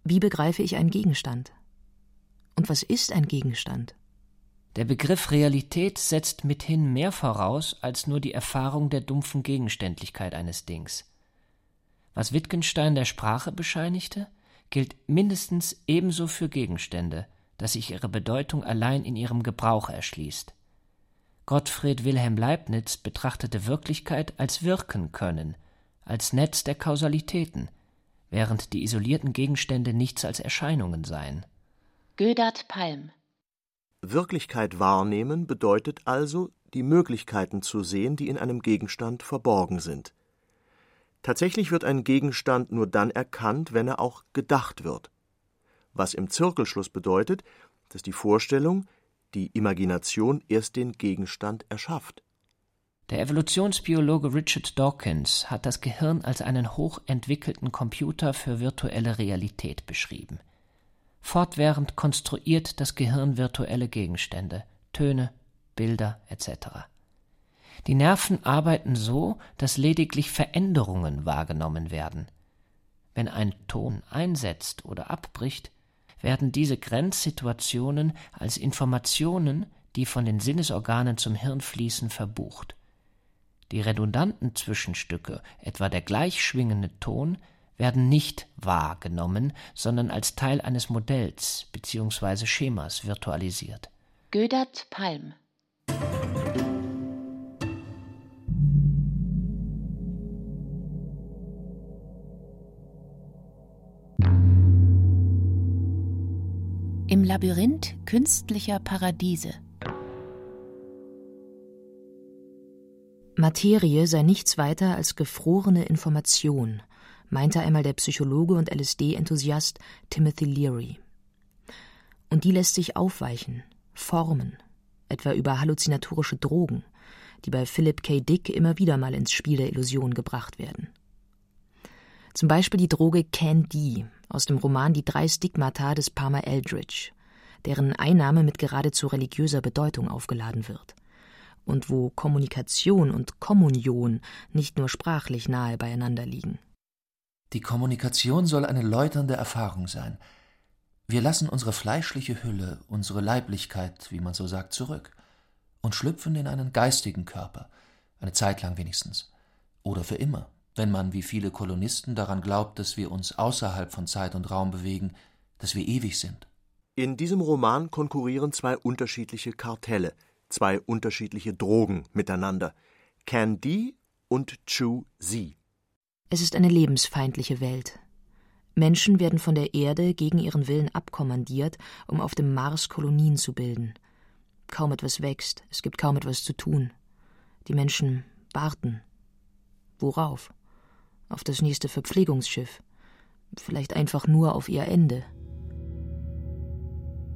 wie begreife ich einen Gegenstand? Und was ist ein Gegenstand? Der Begriff Realität setzt mithin mehr voraus als nur die Erfahrung der dumpfen Gegenständlichkeit eines Dings. Was Wittgenstein der Sprache bescheinigte, gilt mindestens ebenso für Gegenstände, dass sich ihre Bedeutung allein in ihrem Gebrauch erschließt. Gottfried Wilhelm Leibniz betrachtete Wirklichkeit als wirken können, als Netz der Kausalitäten, während die isolierten Gegenstände nichts als Erscheinungen seien. Gödert Palm Wirklichkeit wahrnehmen bedeutet also, die Möglichkeiten zu sehen, die in einem Gegenstand verborgen sind. Tatsächlich wird ein Gegenstand nur dann erkannt, wenn er auch gedacht wird. Was im Zirkelschluss bedeutet, dass die Vorstellung, die Imagination erst den Gegenstand erschafft. Der Evolutionsbiologe Richard Dawkins hat das Gehirn als einen hochentwickelten Computer für virtuelle Realität beschrieben. Fortwährend konstruiert das Gehirn virtuelle Gegenstände, Töne, Bilder etc. Die Nerven arbeiten so, dass lediglich Veränderungen wahrgenommen werden. Wenn ein Ton einsetzt oder abbricht, werden diese Grenzsituationen als Informationen, die von den Sinnesorganen zum Hirn fließen, verbucht. Die redundanten Zwischenstücke, etwa der gleichschwingende Ton, werden nicht wahrgenommen, sondern als Teil eines Modells bzw. Schemas virtualisiert. Gödert Palm Labyrinth künstlicher Paradiese Materie sei nichts weiter als gefrorene Information, meinte einmal der Psychologe und LSD-Enthusiast Timothy Leary. Und die lässt sich aufweichen, formen, etwa über halluzinatorische Drogen, die bei Philip K. Dick immer wieder mal ins Spiel der Illusion gebracht werden. Zum Beispiel die Droge Candy aus dem Roman Die drei Stigmata des Palmer Eldridge, deren Einnahme mit geradezu religiöser Bedeutung aufgeladen wird und wo Kommunikation und Kommunion nicht nur sprachlich nahe beieinander liegen. Die Kommunikation soll eine läuternde Erfahrung sein. Wir lassen unsere fleischliche Hülle, unsere Leiblichkeit, wie man so sagt, zurück und schlüpfen in einen geistigen Körper, eine Zeit lang wenigstens, oder für immer, wenn man wie viele Kolonisten daran glaubt, dass wir uns außerhalb von Zeit und Raum bewegen, dass wir ewig sind. In diesem Roman konkurrieren zwei unterschiedliche Kartelle, zwei unterschiedliche Drogen miteinander: Can-D und Chu-Z. Es ist eine lebensfeindliche Welt. Menschen werden von der Erde gegen ihren Willen abkommandiert, um auf dem Mars Kolonien zu bilden. Kaum etwas wächst, es gibt kaum etwas zu tun. Die Menschen warten. Worauf? Auf das nächste Verpflegungsschiff. Vielleicht einfach nur auf ihr Ende.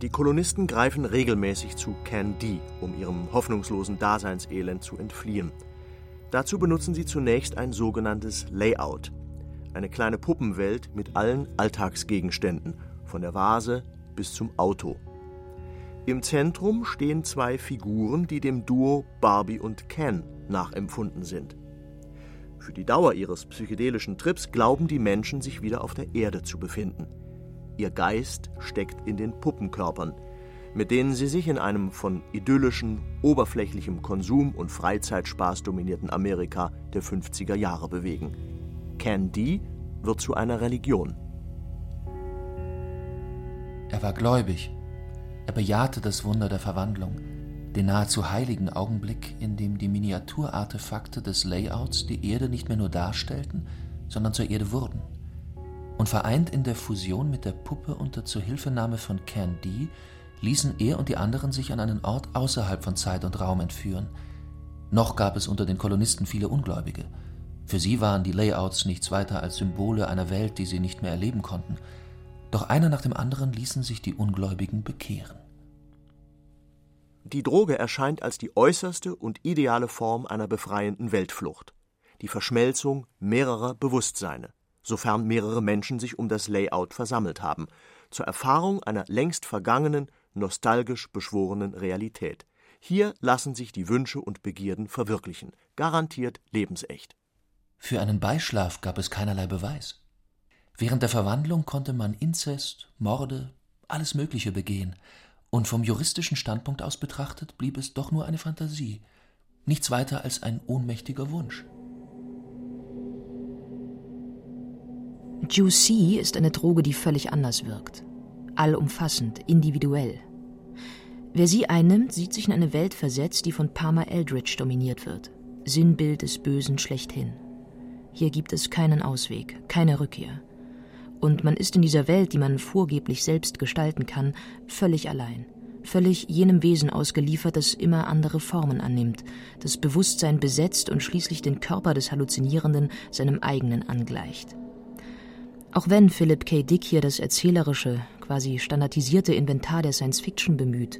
Die Kolonisten greifen regelmäßig zu Can-D, um ihrem hoffnungslosen Daseinselend zu entfliehen. Dazu benutzen sie zunächst ein sogenanntes Layout, eine kleine Puppenwelt mit allen Alltagsgegenständen, von der Vase bis zum Auto. Im Zentrum stehen zwei Figuren, die dem Duo Barbie und Ken nachempfunden sind. Für die Dauer ihres psychedelischen Trips glauben die Menschen, sich wieder auf der Erde zu befinden. Ihr Geist steckt in den Puppenkörpern, mit denen sie sich in einem von idyllischen, oberflächlichem Konsum und Freizeitspaß dominierten Amerika der 50er Jahre bewegen. Candy wird zu einer Religion. Er war gläubig. Er bejahte das Wunder der Verwandlung, den nahezu heiligen Augenblick, in dem die Miniaturartefakte des Layouts die Erde nicht mehr nur darstellten, sondern zur Erde wurden. Und vereint in der Fusion mit der Puppe unter Zuhilfenahme von Candy ließen er und die anderen sich an einen Ort außerhalb von Zeit und Raum entführen. Noch gab es unter den Kolonisten viele Ungläubige. Für sie waren die Layouts nichts weiter als Symbole einer Welt, die sie nicht mehr erleben konnten. Doch einer nach dem anderen ließen sich die Ungläubigen bekehren. Die Droge erscheint als die äußerste und ideale Form einer befreienden Weltflucht. Die Verschmelzung mehrerer Bewusstseine, sofern mehrere Menschen sich um das Layout versammelt haben, zur Erfahrung einer längst vergangenen, nostalgisch beschworenen Realität. Hier lassen sich die Wünsche und Begierden verwirklichen, garantiert lebensecht. Für einen Beischlaf gab es keinerlei Beweis. Während der Verwandlung konnte man Inzest, Morde, alles Mögliche begehen, und vom juristischen Standpunkt aus betrachtet blieb es doch nur eine Fantasie, nichts weiter als ein ohnmächtiger Wunsch. Juicy ist eine Droge, die völlig anders wirkt. Allumfassend, individuell. Wer sie einnimmt, sieht sich in eine Welt versetzt, die von Parma Eldridge dominiert wird. Sinnbild des Bösen schlechthin. Hier gibt es keinen Ausweg, keine Rückkehr. Und man ist in dieser Welt, die man vorgeblich selbst gestalten kann, völlig allein, völlig jenem Wesen ausgeliefert, das immer andere Formen annimmt, das Bewusstsein besetzt und schließlich den Körper des Halluzinierenden seinem eigenen angleicht. Auch wenn Philip K. Dick hier das erzählerische, quasi standardisierte Inventar der Science Fiction bemüht,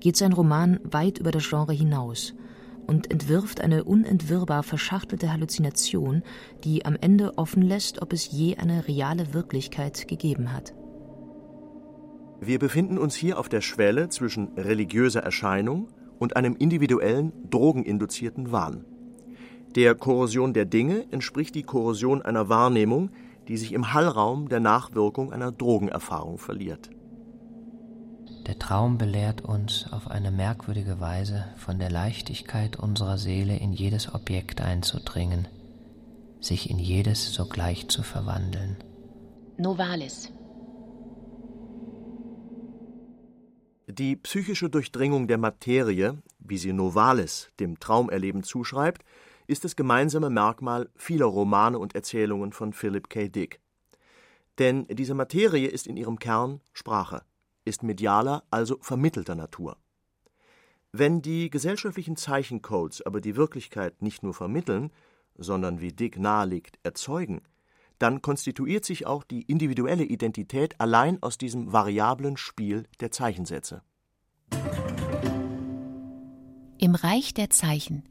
geht sein Roman weit über das Genre hinaus und entwirft eine unentwirrbar verschachtelte Halluzination, die am Ende offen lässt, ob es je eine reale Wirklichkeit gegeben hat. Wir befinden uns hier auf der Schwelle zwischen religiöser Erscheinung und einem individuellen, drogeninduzierten Wahn. Der Korrosion der Dinge entspricht die Korrosion einer Wahrnehmung, die sich im Hallraum der Nachwirkung einer Drogenerfahrung verliert. Der Traum belehrt uns auf eine merkwürdige Weise von der Leichtigkeit unserer Seele in jedes Objekt einzudringen, sich in jedes sogleich zu verwandeln. Novalis. Die psychische Durchdringung der Materie, wie sie Novalis dem Traumerleben zuschreibt, ist das gemeinsame Merkmal vieler Romane und Erzählungen von Philip K. Dick. Denn diese Materie ist in ihrem Kern Sprache ist medialer, also vermittelter Natur. Wenn die gesellschaftlichen Zeichencodes aber die Wirklichkeit nicht nur vermitteln, sondern wie Dick nahelegt, erzeugen, dann konstituiert sich auch die individuelle Identität allein aus diesem variablen Spiel der Zeichensätze. Im Reich der Zeichen.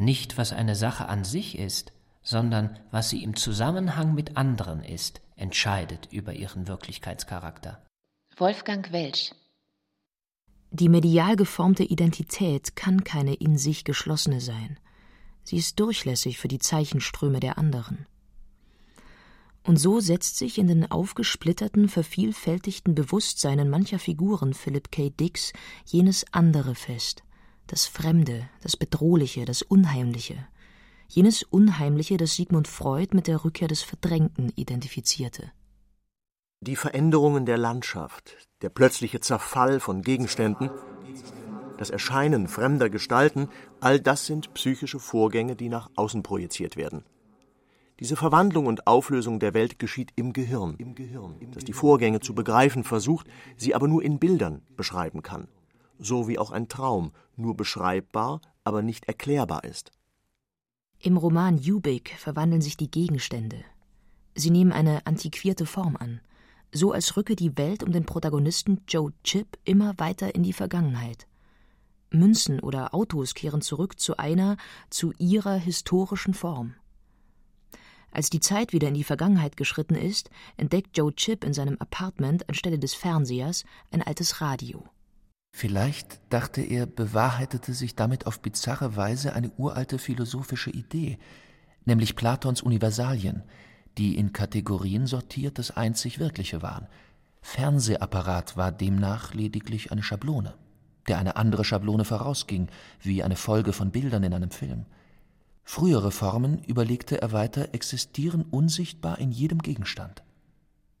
Nicht, was eine Sache an sich ist, sondern was sie im Zusammenhang mit anderen ist, entscheidet über ihren Wirklichkeitscharakter. Wolfgang Welsch Die medial geformte Identität kann keine in sich geschlossene sein. Sie ist durchlässig für die Zeichenströme der anderen. Und so setzt sich in den aufgesplitterten, vervielfältigten Bewusstseinen mancher Figuren Philip K. Dicks jenes andere fest, das Fremde, das Bedrohliche, das Unheimliche, jenes Unheimliche, das Sigmund Freud mit der Rückkehr des Verdrängten identifizierte. Die Veränderungen der Landschaft, der plötzliche Zerfall von Gegenständen, das Erscheinen fremder Gestalten, all das sind psychische Vorgänge, die nach außen projiziert werden. Diese Verwandlung und Auflösung der Welt geschieht im Gehirn, das die Vorgänge zu begreifen versucht, sie aber nur in Bildern beschreiben kann, so wie auch ein Traum nur beschreibbar, aber nicht erklärbar ist. Im Roman Ubik verwandeln sich die Gegenstände. Sie nehmen eine antiquierte Form an, so als rücke die Welt um den Protagonisten Joe Chip immer weiter in die Vergangenheit. Münzen oder Autos kehren zurück zu einer, zu ihrer historischen Form. Als die Zeit wieder in die Vergangenheit geschritten ist, entdeckt Joe Chip in seinem Apartment anstelle des Fernsehers ein altes Radio. Vielleicht, dachte er, bewahrheitete sich damit auf bizarre Weise eine uralte philosophische Idee, nämlich Platons Universalien, die in Kategorien sortiert das einzig Wirkliche waren. Fernsehapparat war demnach lediglich eine Schablone, der eine andere Schablone vorausging, wie eine Folge von Bildern in einem Film. Frühere Formen, überlegte er weiter, existieren unsichtbar in jedem Gegenstand.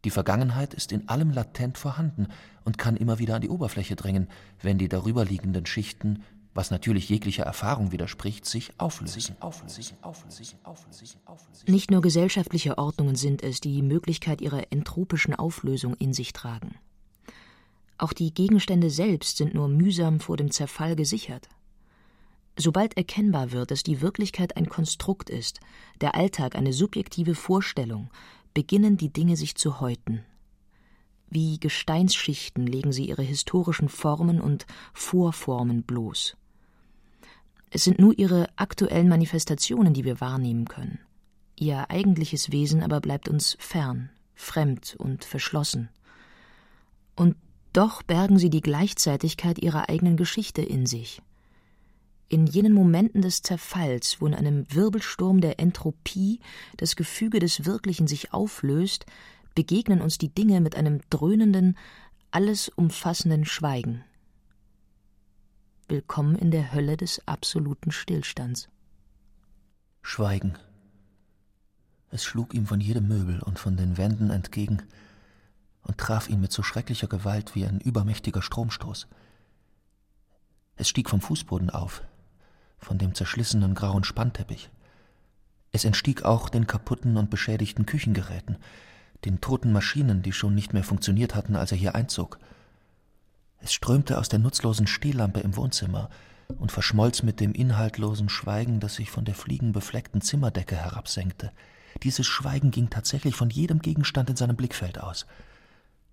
Die Vergangenheit ist in allem latent vorhanden und kann immer wieder an die Oberfläche dringen, wenn die darüberliegenden Schichten, was natürlich jeglicher Erfahrung widerspricht, sich auflösen. Nicht nur gesellschaftliche Ordnungen sind es, die die Möglichkeit ihrer entropischen Auflösung in sich tragen. Auch die Gegenstände selbst sind nur mühsam vor dem Zerfall gesichert. Sobald erkennbar wird, dass die Wirklichkeit ein Konstrukt ist, der Alltag eine subjektive Vorstellung, beginnen die Dinge sich zu häuten. Wie Gesteinsschichten legen sie ihre historischen Formen und Vorformen bloß. Es sind nur ihre aktuellen Manifestationen, die wir wahrnehmen können. Ihr eigentliches Wesen aber bleibt uns fern, fremd und verschlossen. Und doch bergen sie die Gleichzeitigkeit ihrer eigenen Geschichte in sich. In jenen Momenten des Zerfalls, wo in einem Wirbelsturm der Entropie das Gefüge des Wirklichen sich auflöst, begegnen uns die Dinge mit einem dröhnenden, alles umfassenden Schweigen. Willkommen in der Hölle des absoluten Stillstands. Schweigen. Es schlug ihm von jedem Möbel und von den Wänden entgegen und traf ihn mit so schrecklicher Gewalt wie ein übermächtiger Stromstoß. Es stieg vom Fußboden auf, von dem zerschlissenen grauen Spannteppich. Es entstieg auch den kaputten und beschädigten Küchengeräten, den toten Maschinen, die schon nicht mehr funktioniert hatten, als er hier einzog. Es strömte aus der nutzlosen Stehlampe im Wohnzimmer und verschmolz mit dem inhaltlosen Schweigen, das sich von der fliegenbefleckten Zimmerdecke herabsenkte. Dieses Schweigen ging tatsächlich von jedem Gegenstand in seinem Blickfeld aus,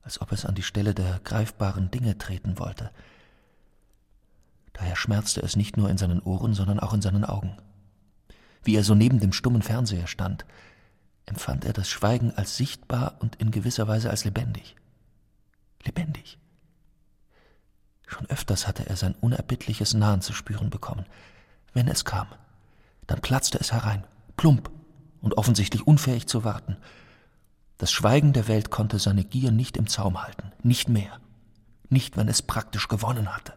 als ob es an die Stelle der greifbaren Dinge treten wollte. Daher schmerzte es nicht nur in seinen Ohren, sondern auch in seinen Augen. Wie er so neben dem stummen Fernseher stand, empfand er das Schweigen als sichtbar und in gewisser Weise als lebendig. Lebendig. Schon öfters hatte er sein unerbittliches Nahen zu spüren bekommen. Wenn es kam, dann platzte es herein, plump und offensichtlich unfähig zu warten. Das Schweigen der Welt konnte seine Gier nicht im Zaum halten, nicht mehr, nicht wenn es praktisch gewonnen hatte.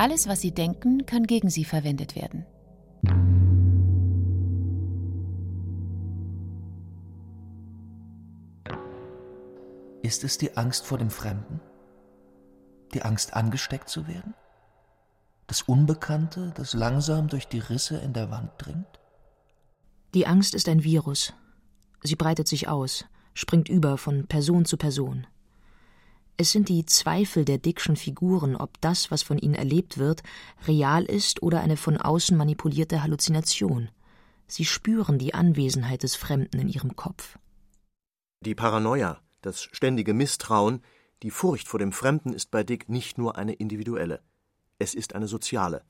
Alles, was Sie denken, kann gegen Sie verwendet werden. Ist es die Angst vor dem Fremden? Die Angst, angesteckt zu werden? Das Unbekannte, das langsam durch die Risse in der Wand dringt? Die Angst ist ein Virus. Sie breitet sich aus, springt über von Person zu Person. Es sind die Zweifel der Dickschen Figuren, ob das, was von ihnen erlebt wird, real ist oder eine von außen manipulierte Halluzination. Sie spüren die Anwesenheit des Fremden in ihrem Kopf. Die Paranoia, das ständige Misstrauen, die Furcht vor dem Fremden ist bei Dick nicht nur eine individuelle. Es ist eine soziale.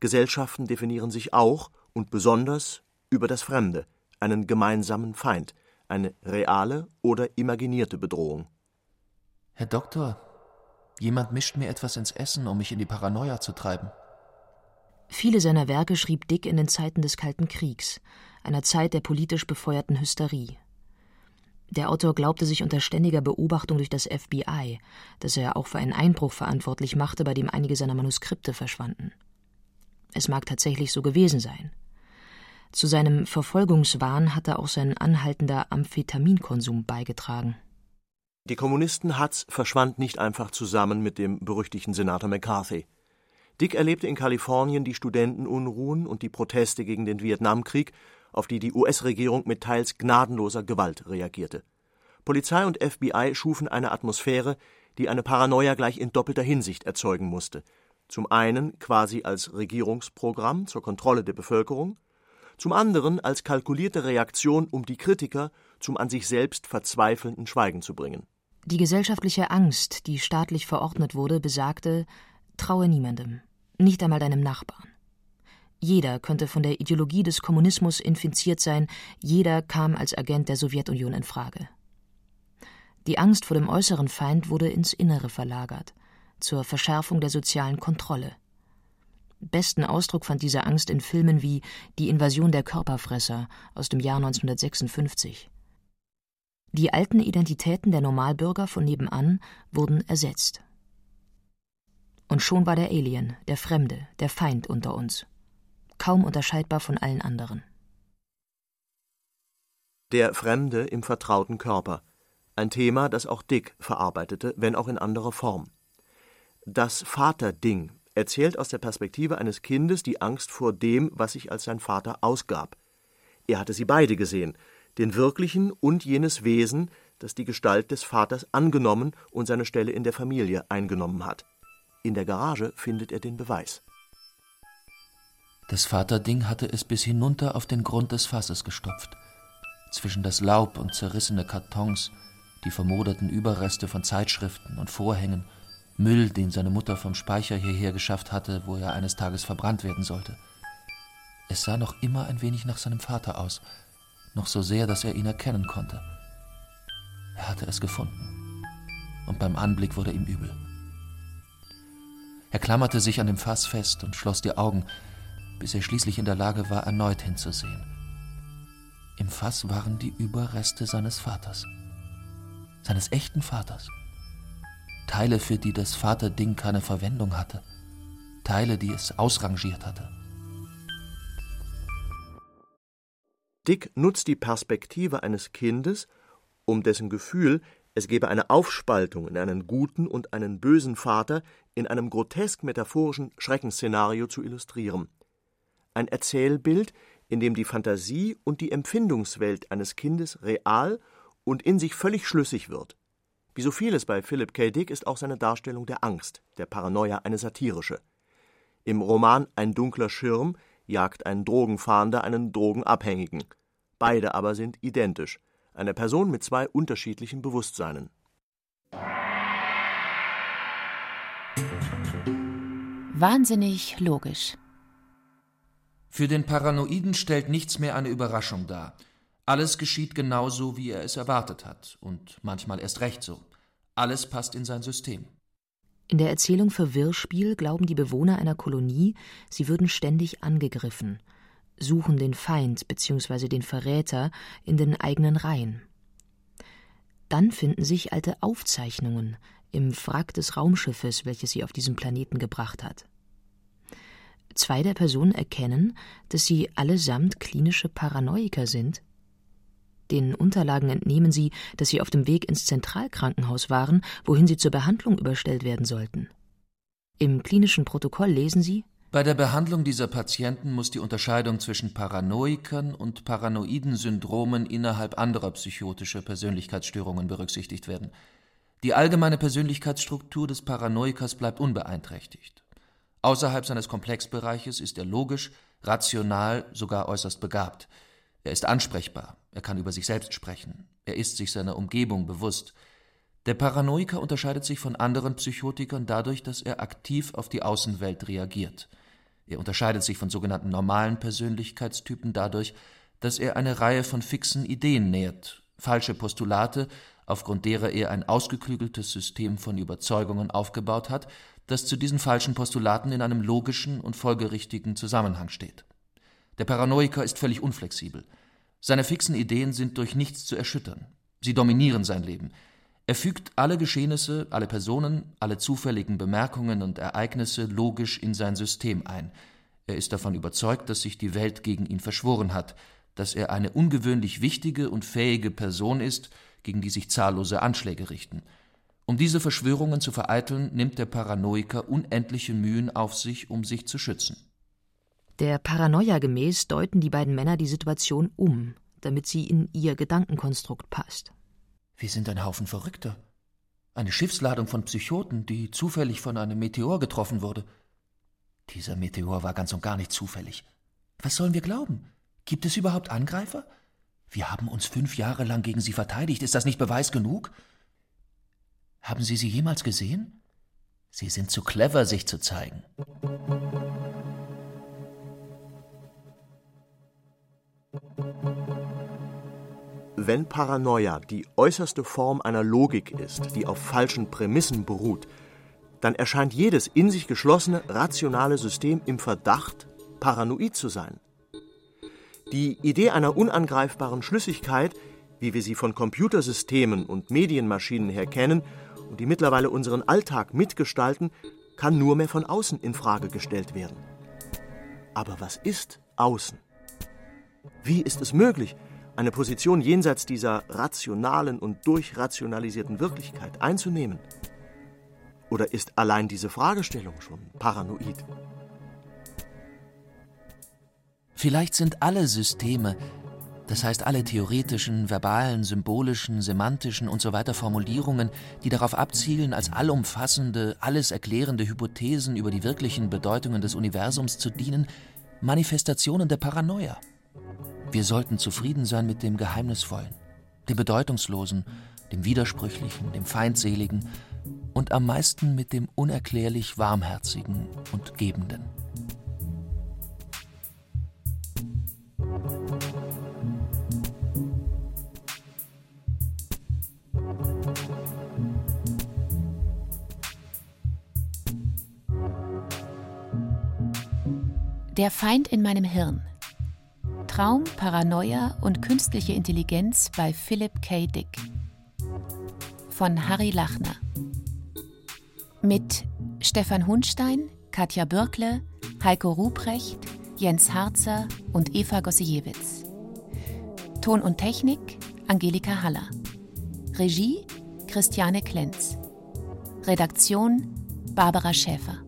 Gesellschaften definieren sich auch und besonders über das Fremde, einen gemeinsamen Feind, eine reale oder imaginierte Bedrohung. Herr Doktor, jemand mischt mir etwas ins Essen, um mich in die Paranoia zu treiben. Viele seiner Werke schrieb Dick in den Zeiten des Kalten Kriegs, einer Zeit der politisch befeuerten Hysterie. Der Autor glaubte sich unter ständiger Beobachtung durch das FBI, das er auch für einen Einbruch verantwortlich machte, bei dem einige seiner Manuskripte verschwanden. Es mag tatsächlich so gewesen sein. Zu seinem Verfolgungswahn hatte auch sein anhaltender Amphetaminkonsum beigetragen. Die Kommunisten Hutz verschwand nicht einfach zusammen mit dem berüchtigten Senator McCarthy. Dick erlebte in Kalifornien die Studentenunruhen und die Proteste gegen den Vietnamkrieg, auf die die US-Regierung mit teils gnadenloser Gewalt reagierte. Polizei und FBI schufen eine Atmosphäre, die eine Paranoia gleich in doppelter Hinsicht erzeugen musste. Zum einen quasi als Regierungsprogramm zur Kontrolle der Bevölkerung, zum anderen als kalkulierte Reaktion, um die Kritiker zum an sich selbst verzweifelnden Schweigen zu bringen. Die gesellschaftliche Angst, die staatlich verordnet wurde, besagte Traue niemandem, nicht einmal deinem Nachbarn. Jeder könnte von der Ideologie des Kommunismus infiziert sein, jeder kam als Agent der Sowjetunion in Frage. Die Angst vor dem äußeren Feind wurde ins Innere verlagert, zur Verschärfung der sozialen Kontrolle. Besten Ausdruck fand diese Angst in Filmen wie Die Invasion der Körperfresser aus dem Jahr 1956. Die alten Identitäten der Normalbürger von nebenan wurden ersetzt. Und schon war der Alien, der Fremde, der Feind unter uns, kaum unterscheidbar von allen anderen. Der Fremde im vertrauten Körper, ein Thema, das auch Dick verarbeitete, wenn auch in anderer Form. Das Vaterding erzählt aus der Perspektive eines Kindes die Angst vor dem, was sich als sein Vater ausgab. Er hatte sie beide gesehen, den wirklichen und jenes Wesen, das die Gestalt des Vaters angenommen und seine Stelle in der Familie eingenommen hat. In der Garage findet er den Beweis. Das Vaterding hatte es bis hinunter auf den Grund des Fasses gestopft. Zwischen das Laub und zerrissene Kartons, die vermoderten Überreste von Zeitschriften und Vorhängen, Müll, den seine Mutter vom Speicher hierher geschafft hatte, wo er eines Tages verbrannt werden sollte. Es sah noch immer ein wenig nach seinem Vater aus, noch so sehr, dass er ihn erkennen konnte. Er hatte es gefunden, und beim Anblick wurde ihm übel. Er klammerte sich an dem Fass fest und schloss die Augen, bis er schließlich in der Lage war, erneut hinzusehen. Im Fass waren die Überreste seines Vaters, seines echten Vaters. Teile, für die das Vaterding keine Verwendung hatte, Teile, die es ausrangiert hatte. Dick nutzt die Perspektive eines Kindes, um dessen Gefühl, es gebe eine Aufspaltung in einen guten und einen bösen Vater in einem grotesk metaphorischen Schreckensszenario zu illustrieren. Ein Erzählbild, in dem die Fantasie und die Empfindungswelt eines Kindes real und in sich völlig schlüssig wird. Wie so vieles bei Philip K. Dick ist auch seine Darstellung der Angst, der Paranoia eine satirische. Im Roman Ein dunkler Schirm jagt ein Drogenfahnder einen Drogenabhängigen. Beide aber sind identisch, eine Person mit zwei unterschiedlichen Bewusstseinen. Wahnsinnig logisch. Für den Paranoiden stellt nichts mehr eine Überraschung dar. Alles geschieht genauso, wie er es erwartet hat, und manchmal erst recht so. Alles passt in sein System. In der Erzählung Verwirrspiel glauben die Bewohner einer Kolonie, sie würden ständig angegriffen, suchen den Feind bzw. den Verräter in den eigenen Reihen. Dann finden sich alte Aufzeichnungen im Wrack des Raumschiffes, welches sie auf diesem Planeten gebracht hat. Zwei der Personen erkennen, dass sie allesamt klinische Paranoiker sind. Den Unterlagen entnehmen sie, dass sie auf dem Weg ins Zentralkrankenhaus waren, wohin sie zur Behandlung überstellt werden sollten. Im klinischen Protokoll lesen sie Bei der Behandlung dieser Patienten muss die Unterscheidung zwischen Paranoikern und paranoiden Syndromen innerhalb anderer psychotischer Persönlichkeitsstörungen berücksichtigt werden. Die allgemeine Persönlichkeitsstruktur des Paranoikers bleibt unbeeinträchtigt. Außerhalb seines Komplexbereiches ist er logisch, rational, sogar äußerst begabt. Er ist ansprechbar, er kann über sich selbst sprechen, er ist sich seiner Umgebung bewusst. Der Paranoiker unterscheidet sich von anderen Psychotikern dadurch, dass er aktiv auf die Außenwelt reagiert. Er unterscheidet sich von sogenannten normalen Persönlichkeitstypen dadurch, dass er eine Reihe von fixen Ideen nährt, falsche Postulate, aufgrund derer er ein ausgeklügeltes System von Überzeugungen aufgebaut hat, das zu diesen falschen Postulaten in einem logischen und folgerichtigen Zusammenhang steht. Der Paranoiker ist völlig unflexibel. Seine fixen Ideen sind durch nichts zu erschüttern. Sie dominieren sein Leben. Er fügt alle Geschehnisse, alle Personen, alle zufälligen Bemerkungen und Ereignisse logisch in sein System ein. Er ist davon überzeugt, dass sich die Welt gegen ihn verschworen hat, dass er eine ungewöhnlich wichtige und fähige Person ist, gegen die sich zahllose Anschläge richten. Um diese Verschwörungen zu vereiteln, nimmt der Paranoiker unendliche Mühen auf sich, um sich zu schützen. Der Paranoia gemäß deuten die beiden Männer die Situation um, damit sie in ihr Gedankenkonstrukt passt. Wir sind ein Haufen Verrückter. Eine Schiffsladung von Psychoten, die zufällig von einem Meteor getroffen wurde. Dieser Meteor war ganz und gar nicht zufällig. Was sollen wir glauben? Gibt es überhaupt Angreifer? Wir haben uns fünf Jahre lang gegen sie verteidigt. Ist das nicht Beweis genug? Haben Sie sie jemals gesehen? Sie sind zu clever, sich zu zeigen. Wenn Paranoia die äußerste Form einer Logik ist, die auf falschen Prämissen beruht, dann erscheint jedes in sich geschlossene, rationale System im Verdacht, paranoid zu sein. Die Idee einer unangreifbaren Schlüssigkeit, wie wir sie von Computersystemen und Medienmaschinen her kennen und die mittlerweile unseren Alltag mitgestalten, kann nur mehr von außen in Frage gestellt werden. Aber was ist außen? Wie ist es möglich, eine Position jenseits dieser rationalen und durchrationalisierten Wirklichkeit einzunehmen? Oder ist allein diese Fragestellung schon paranoid? Vielleicht sind alle Systeme, Das heißt, alle theoretischen, verbalen, symbolischen, semantischen und so weiter Formulierungen, die darauf abzielen, als allumfassende, alles erklärende Hypothesen über die wirklichen Bedeutungen des Universums zu dienen, Manifestationen der Paranoia. Wir sollten zufrieden sein mit dem Geheimnisvollen, dem Bedeutungslosen, dem Widersprüchlichen, dem Feindseligen und am meisten mit dem unerklärlich Warmherzigen und Gebenden. Der Feind in meinem Hirn. Traum, Paranoia und künstliche Intelligenz bei Philip K. Dick. Von Harry Lachner. Mit Stefan Hunstein, Katja Bürkle, Heiko Ruprecht, Jens Harzer und Eva Gossiewicz. Ton und Technik Angelika Haller. Regie Christiane Klenz. Redaktion Barbara Schäfer.